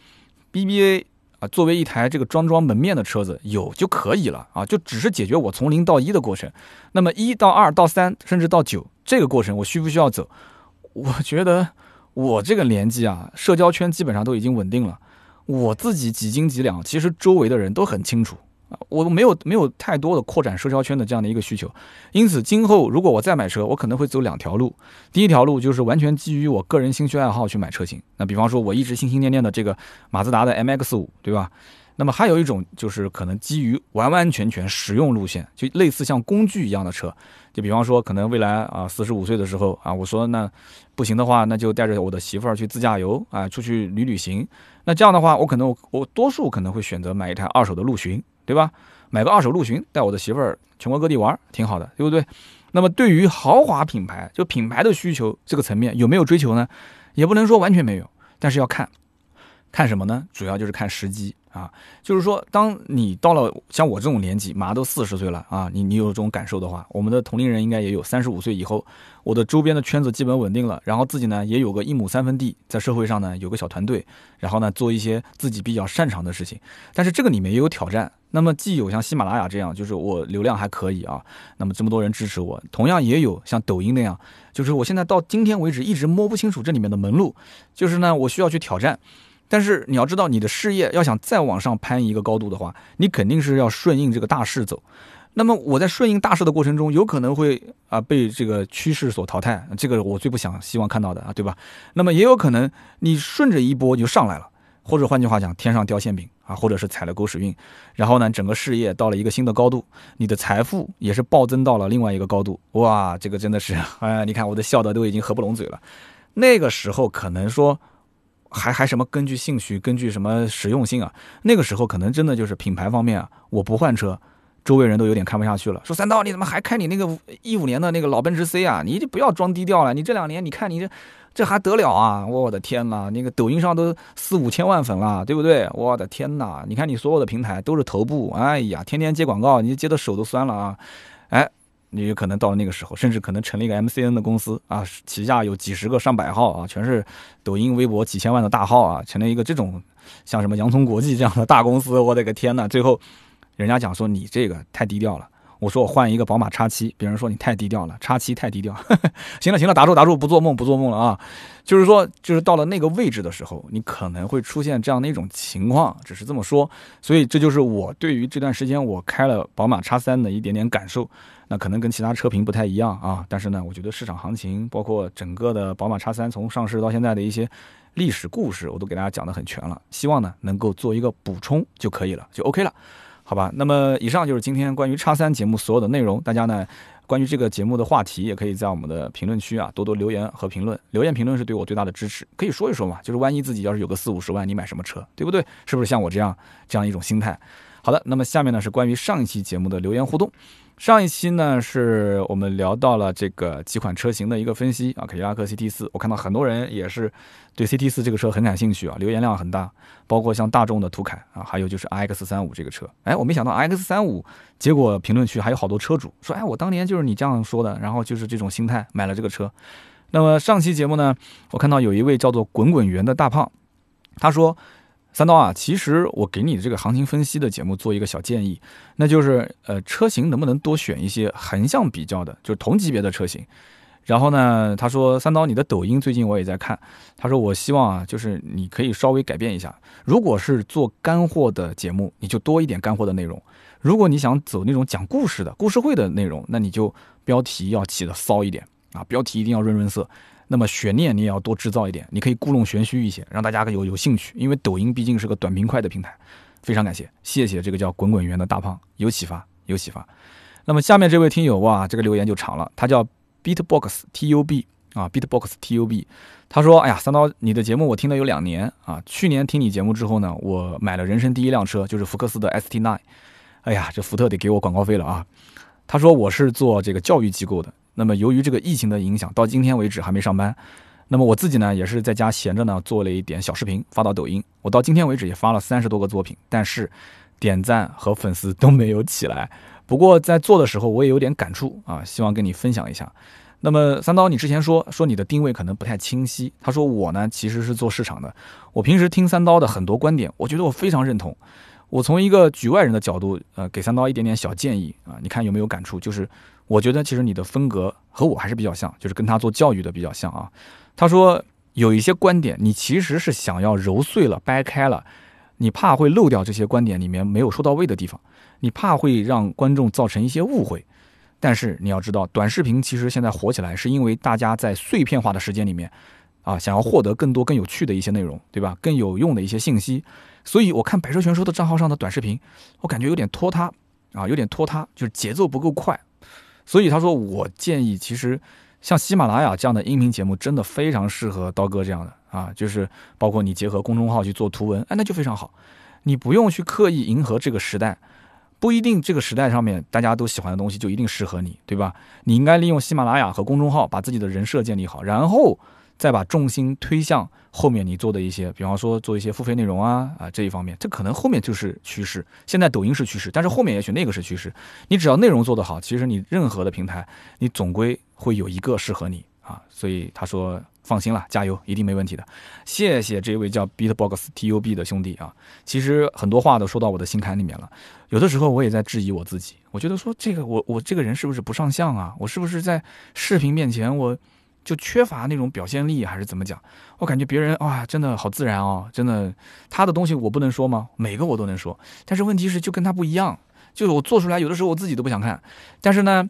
，BBA 啊，作为一台这个装装门面的车子，有就可以了啊，就只是解决我从零到一的过程。那么一到二到三，甚至到九这个过程，我需不需要走？我觉得我这个年纪啊，社交圈基本上都已经稳定了，我自己几斤几两，其实周围的人都很清楚。我没有没有太多的扩展社交圈的这样的一个需求，因此今后如果我再买车，我可能会走两条路。第一条路就是完全基于我个人兴趣爱好去买车型，那比方说我一直心心念念的这个马自达的 MX 五，对吧？那么还有一种就是可能基于完完全全实用路线，就类似像工具一样的车，就比方说可能未来啊四十五岁的时候啊，我说那不行的话，那就带着我的媳妇儿去自驾游啊，出去旅旅行。那这样的话，我可能我多数可能会选择买一台二手的陆巡。对吧？买个二手陆巡，带我的媳妇儿全国各地玩，挺好的，对不对？那么对于豪华品牌，就品牌的需求这个层面有没有追求呢？也不能说完全没有，但是要看，看什么呢？主要就是看时机。啊，就是说，当你到了像我这种年纪，马上都四十岁了啊，你你有这种感受的话，我们的同龄人应该也有。三十五岁以后，我的周边的圈子基本稳定了，然后自己呢也有个一亩三分地，在社会上呢有个小团队，然后呢做一些自己比较擅长的事情。但是这个里面也有挑战。那么既有像喜马拉雅这样，就是我流量还可以啊，那么这么多人支持我，同样也有像抖音那样，就是我现在到今天为止一直摸不清楚这里面的门路，就是呢我需要去挑战。但是你要知道，你的事业要想再往上攀一个高度的话，你肯定是要顺应这个大势走。那么我在顺应大势的过程中，有可能会啊被这个趋势所淘汰，这个我最不想希望看到的啊，对吧？那么也有可能你顺着一波就上来了，或者换句话讲，天上掉馅饼啊，或者是踩了狗屎运，然后呢，整个事业到了一个新的高度，你的财富也是暴增到了另外一个高度。哇，这个真的是，哎，你看我的笑的都已经合不拢嘴了。那个时候可能说。还还什么根据兴趣，根据什么实用性啊？那个时候可能真的就是品牌方面啊，我不换车，周围人都有点看不下去了。说三刀，你怎么还开你那个一五年的那个老奔驰 C 啊？你就不要装低调了。你这两年你看你这这还得了啊？我的天哪，那个抖音上都四五千万粉了，对不对？我的天哪，你看你所有的平台都是头部，哎呀，天天接广告，你接的手都酸了啊！哎。你有可能到了那个时候，甚至可能成立一个 MCN 的公司啊，旗下有几十个、上百号啊，全是抖音、微博几千万的大号啊，成了一个这种像什么洋葱国际这样的大公司。我的个天呐，最后人家讲说你这个太低调了，我说我换一个宝马叉七，别人说你太低调了，叉七太低调。行了行了，打住打住，不做梦不做梦了啊！就是说，就是到了那个位置的时候，你可能会出现这样的一种情况，只是这么说。所以这就是我对于这段时间我开了宝马叉三的一点点感受。那可能跟其他车评不太一样啊，但是呢，我觉得市场行情，包括整个的宝马叉三从上市到现在的一些历史故事，我都给大家讲得很全了。希望呢能够做一个补充就可以了，就 OK 了。好吧，那么以上就是今天关于叉三节目所有的内容。大家呢，关于这个节目的话题，也可以在我们的评论区啊多多留言和评论。留言评论是对我最大的支持，可以说一说嘛，就是万一自己要是有个四五十万，你买什么车，对不对？是不是像我这样这样一种心态？好的，那么下面呢是关于上一期节目的留言互动。上一期呢，是我们聊到了这个几款车型的一个分析啊，凯迪拉克 CT 四，我看到很多人也是对 CT 四这个车很感兴趣啊，留言量很大，包括像大众的途凯啊，还有就是 X 三五这个车，哎，我没想到 X 三五，结果评论区还有好多车主说，哎，我当年就是你这样说的，然后就是这种心态买了这个车。那么上期节目呢，我看到有一位叫做滚滚圆的大胖，他说。三刀啊，其实我给你的这个行情分析的节目做一个小建议，那就是呃车型能不能多选一些横向比较的，就是同级别的车型。然后呢，他说三刀你的抖音最近我也在看，他说我希望啊，就是你可以稍微改变一下，如果是做干货的节目，你就多一点干货的内容；如果你想走那种讲故事的故事会的内容，那你就标题要起的骚一点啊，标题一定要润润色。那么悬念你也要多制造一点，你可以故弄玄虚一些，让大家有有兴趣。因为抖音毕竟是个短平快的平台，非常感谢，谢谢这个叫滚滚圆的大胖，有启发，有启发。那么下面这位听友哇，这个留言就长了，他叫 Beatbox Tub 啊，Beatbox Tub，他说：哎呀，三刀，你的节目我听了有两年啊，去年听你节目之后呢，我买了人生第一辆车，就是福克斯的 ST9。哎呀，这福特得给我广告费了啊。他说我是做这个教育机构的。那么由于这个疫情的影响，到今天为止还没上班。那么我自己呢，也是在家闲着呢，做了一点小视频发到抖音。我到今天为止也发了三十多个作品，但是点赞和粉丝都没有起来。不过在做的时候，我也有点感触啊，希望跟你分享一下。那么三刀，你之前说说你的定位可能不太清晰。他说我呢其实是做市场的，我平时听三刀的很多观点，我觉得我非常认同。我从一个局外人的角度，呃，给三刀一点点小建议啊，你看有没有感触？就是我觉得其实你的风格和我还是比较像，就是跟他做教育的比较像啊。他说有一些观点，你其实是想要揉碎了、掰开了，你怕会漏掉这些观点里面没有说到位的地方，你怕会让观众造成一些误会。但是你要知道，短视频其实现在火起来，是因为大家在碎片化的时间里面，啊，想要获得更多更有趣的一些内容，对吧？更有用的一些信息。所以，我看百车全说的账号上的短视频，我感觉有点拖沓啊，有点拖沓，就是节奏不够快。所以他说，我建议，其实像喜马拉雅这样的音频节目，真的非常适合刀哥这样的啊，就是包括你结合公众号去做图文，哎，那就非常好。你不用去刻意迎合这个时代，不一定这个时代上面大家都喜欢的东西就一定适合你，对吧？你应该利用喜马拉雅和公众号，把自己的人设建立好，然后。再把重心推向后面你做的一些，比方说做一些付费内容啊啊这一方面，这可能后面就是趋势。现在抖音是趋势，但是后面也许那个是趋势。你只要内容做得好，其实你任何的平台，你总归会有一个适合你啊。所以他说放心了，加油，一定没问题的。谢谢这位叫 Beatbox Tub 的兄弟啊。其实很多话都说到我的心坎里面了。有的时候我也在质疑我自己，我觉得说这个我我这个人是不是不上相啊？我是不是在视频面前我？就缺乏那种表现力，还是怎么讲？我感觉别人哇，真的好自然哦，真的，他的东西我不能说吗？每个我都能说，但是问题是就跟他不一样，就是我做出来有的时候我自己都不想看。但是呢，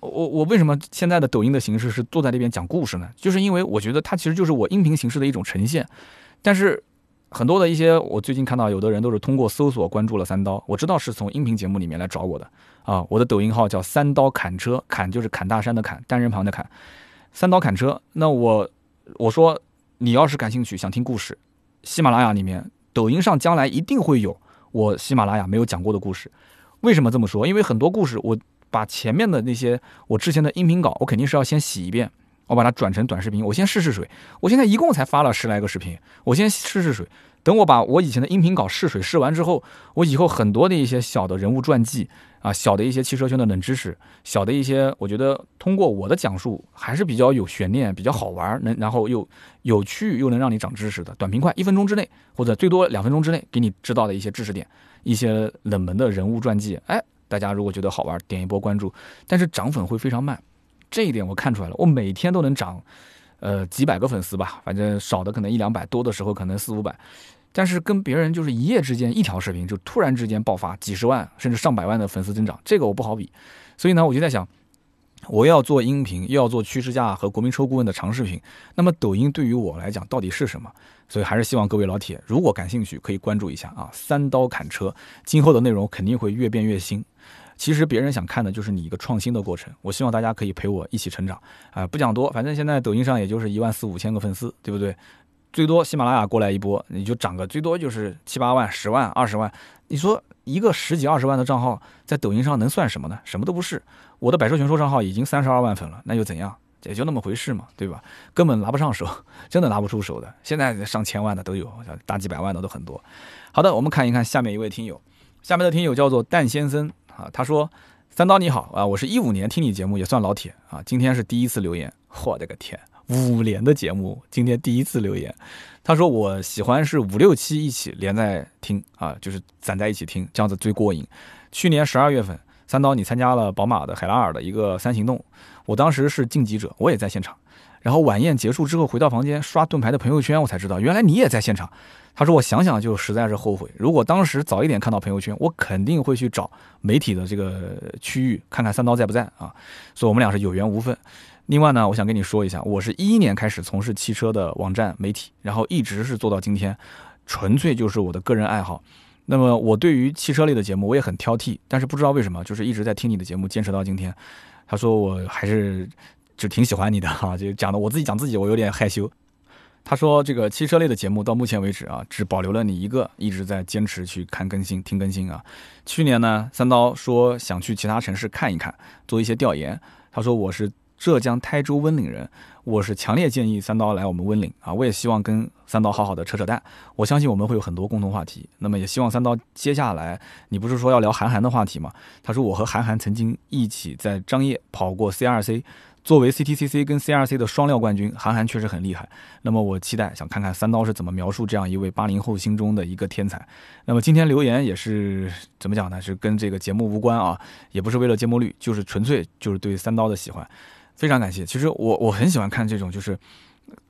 我我为什么现在的抖音的形式是坐在那边讲故事呢？就是因为我觉得它其实就是我音频形式的一种呈现。但是很多的一些我最近看到有的人都是通过搜索关注了三刀，我知道是从音频节目里面来找我的啊。我的抖音号叫三刀砍车，砍就是砍大山的砍，单人旁的砍。三刀砍车，那我我说你要是感兴趣，想听故事，喜马拉雅里面、抖音上将来一定会有我喜马拉雅没有讲过的故事。为什么这么说？因为很多故事，我把前面的那些我之前的音频稿，我肯定是要先洗一遍，我把它转成短视频，我先试试水。我现在一共才发了十来个视频，我先试试水。等我把我以前的音频稿试水试完之后，我以后很多的一些小的人物传记啊，小的一些汽车圈的冷知识，小的一些，我觉得通过我的讲述还是比较有悬念、比较好玩，能然后又有趣又能让你长知识的，短平快，一分钟之内或者最多两分钟之内给你知道的一些知识点，一些冷门的人物传记，哎，大家如果觉得好玩，点一波关注，但是涨粉会非常慢，这一点我看出来了。我每天都能涨，呃，几百个粉丝吧，反正少的可能一两百，多的时候可能四五百。但是跟别人就是一夜之间一条视频就突然之间爆发几十万甚至上百万的粉丝增长，这个我不好比。所以呢，我就在想，我要做音频，又要做趋势价和国民车顾问的长视频，那么抖音对于我来讲到底是什么？所以还是希望各位老铁，如果感兴趣，可以关注一下啊。三刀砍车，今后的内容肯定会越变越新。其实别人想看的就是你一个创新的过程。我希望大家可以陪我一起成长啊！不讲多，反正现在抖音上也就是一万四五千个粉丝，对不对？最多喜马拉雅过来一波，你就涨个最多就是七八万、十万、二十万。你说一个十几二十万的账号在抖音上能算什么呢？什么都不是。我的百兽全说账号已经三十二万粉了，那又怎样？也就那么回事嘛，对吧？根本拿不上手，真的拿不出手的。现在上千万的都有，大几百万的都很多。好的，我们看一看下面一位听友，下面的听友叫做蛋先生啊，他说：“三刀你好啊，我是一五年听你节目，也算老铁啊，今天是第一次留言。我的个天，五年的节目，今天第一次留言。他说我喜欢是五六七一起连在听啊，就是攒在一起听，这样子最过瘾。去年十二月份，三刀你参加了宝马的海拉尔的一个三行动。”我当时是晋级者，我也在现场。然后晚宴结束之后回到房间刷盾牌的朋友圈，我才知道原来你也在现场。他说我想想就实在是后悔，如果当时早一点看到朋友圈，我肯定会去找媒体的这个区域看看三刀在不在啊。所以我们俩是有缘无分。另外呢，我想跟你说一下，我是一一年开始从事汽车的网站媒体，然后一直是做到今天，纯粹就是我的个人爱好。那么我对于汽车类的节目我也很挑剔，但是不知道为什么就是一直在听你的节目，坚持到今天。他说：“我还是就挺喜欢你的哈，就讲的我自己讲自己，我有点害羞。”他说：“这个汽车类的节目到目前为止啊，只保留了你一个，一直在坚持去看更新、听更新啊。去年呢，三刀说想去其他城市看一看，做一些调研。他说我是。”浙江台州温岭人，我是强烈建议三刀来我们温岭啊！我也希望跟三刀好好的扯扯淡，我相信我们会有很多共同话题。那么也希望三刀接下来，你不是说要聊韩寒的话题吗？他说我和韩寒曾经一起在张掖跑过 CRC。作为 CTCC 跟 CRC 的双料冠军，韩寒确实很厉害。那么我期待想看看三刀是怎么描述这样一位八零后心中的一个天才。那么今天留言也是怎么讲呢？是跟这个节目无关啊，也不是为了节目率，就是纯粹就是对三刀的喜欢。非常感谢。其实我我很喜欢看这种，就是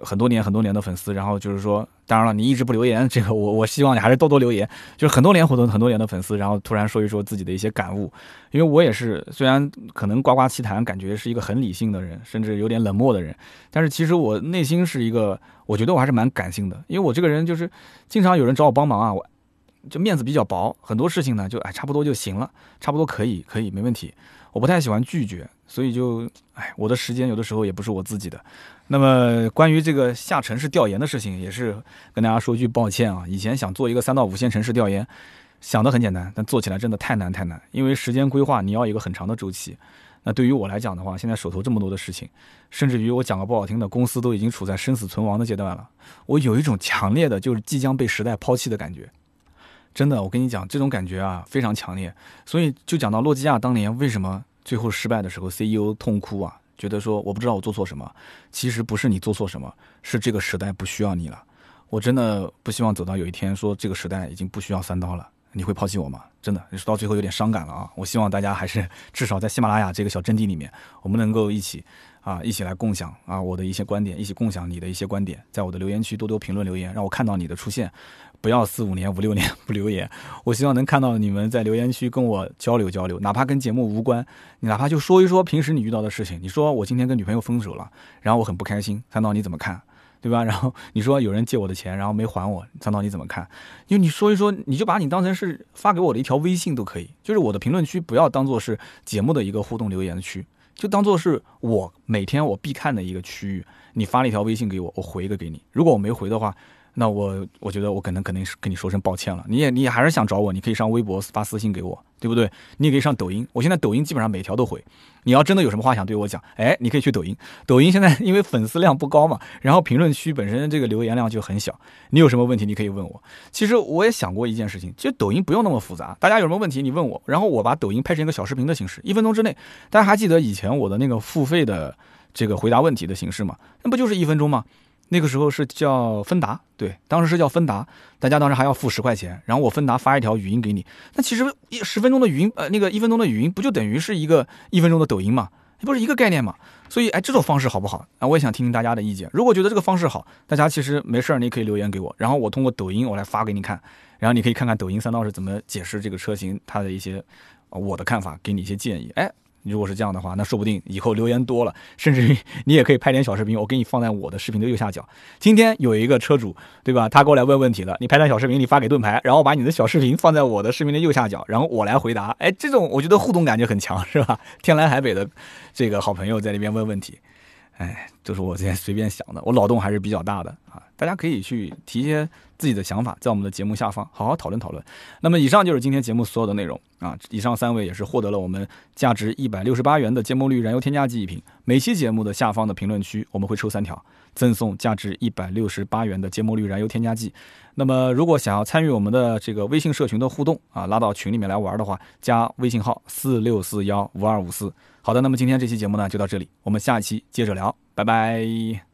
很多年很多年的粉丝，然后就是说，当然了，你一直不留言，这个我我希望你还是多多留言。就是很多年很多很多年的粉丝，然后突然说一说自己的一些感悟。因为我也是，虽然可能呱呱其谈，感觉是一个很理性的人，甚至有点冷漠的人，但是其实我内心是一个，我觉得我还是蛮感性的。因为我这个人就是经常有人找我帮忙啊，我就面子比较薄，很多事情呢就哎差不多就行了，差不多可以可以没问题。我不太喜欢拒绝。所以就，哎，我的时间有的时候也不是我自己的。那么关于这个下城市调研的事情，也是跟大家说句抱歉啊。以前想做一个三到五线城市调研，想的很简单，但做起来真的太难太难。因为时间规划你要一个很长的周期。那对于我来讲的话，现在手头这么多的事情，甚至于我讲个不好听的，公司都已经处在生死存亡的阶段了。我有一种强烈的就是即将被时代抛弃的感觉。真的，我跟你讲，这种感觉啊非常强烈。所以就讲到诺基亚当年为什么。最后失败的时候，CEO 痛哭啊，觉得说我不知道我做错什么。其实不是你做错什么，是这个时代不需要你了。我真的不希望走到有一天说这个时代已经不需要三刀了，你会抛弃我吗？真的，说到最后有点伤感了啊。我希望大家还是至少在喜马拉雅这个小阵地里面，我们能够一起啊，一起来共享啊我的一些观点，一起共享你的一些观点，在我的留言区多多评论留言，让我看到你的出现。不要四五年、五六年 不留言，我希望能看到你们在留言区跟我交流交流，哪怕跟节目无关，你哪怕就说一说平时你遇到的事情。你说我今天跟女朋友分手了，然后我很不开心，三刀你怎么看？对吧？然后你说有人借我的钱，然后没还我，三刀你怎么看？因为你说一说，你就把你当成是发给我的一条微信都可以，就是我的评论区不要当做是节目的一个互动留言区，就当做是我每天我必看的一个区域。你发了一条微信给我，我回一个给你。如果我没回的话。那我我觉得我可能肯定是跟你说声抱歉了。你也你还是想找我，你可以上微博发私信给我，对不对？你也可以上抖音，我现在抖音基本上每条都回。你要真的有什么话想对我讲，哎，你可以去抖音。抖音现在 因为粉丝量不高嘛，然后评论区本身这个留言量就很小。你有什么问题你可以问我。其实我也想过一件事情，其实抖音不用那么复杂，大家有什么问题你问我，然后我把抖音拍成一个小视频的形式，一分钟之内。大家还记得以前我的那个付费的这个回答问题的形式吗？那不就是一分钟吗？那个时候是叫芬达，对，当时是叫芬达，大家当时还要付十块钱，然后我芬达发一条语音给你，那其实一十分钟的语音，呃，那个一分钟的语音不就等于是一个一分钟的抖音嘛？不是一个概念嘛？所以，哎，这种方式好不好？啊，我也想听听大家的意见。如果觉得这个方式好，大家其实没事儿，你可以留言给我，然后我通过抖音我来发给你看，然后你可以看看抖音三刀是怎么解释这个车型它的一些，我的看法，给你一些建议。哎。如果是这样的话，那说不定以后留言多了，甚至于 你也可以拍点小视频，我给你放在我的视频的右下角。今天有一个车主，对吧？他过来问问题了，你拍段小视频，你发给盾牌，然后把你的小视频放在我的视频的右下角，然后我来回答。哎，这种我觉得互动感就很强，是吧？天南海北的这个好朋友在那边问问题。哎，都是我之前随便想的，我脑洞还是比较大的啊！大家可以去提一些自己的想法，在我们的节目下方好好讨论讨论。那么，以上就是今天节目所有的内容啊！以上三位也是获得了我们价值一百六十八元的芥末绿燃油添加剂一瓶。每期节目的下方的评论区，我们会抽三条，赠送价值一百六十八元的芥末绿燃油添加剂。那么，如果想要参与我们的这个微信社群的互动啊，拉到群里面来玩的话，加微信号四六四幺五二五四。好的，那么今天这期节目呢就到这里，我们下期接着聊，拜拜。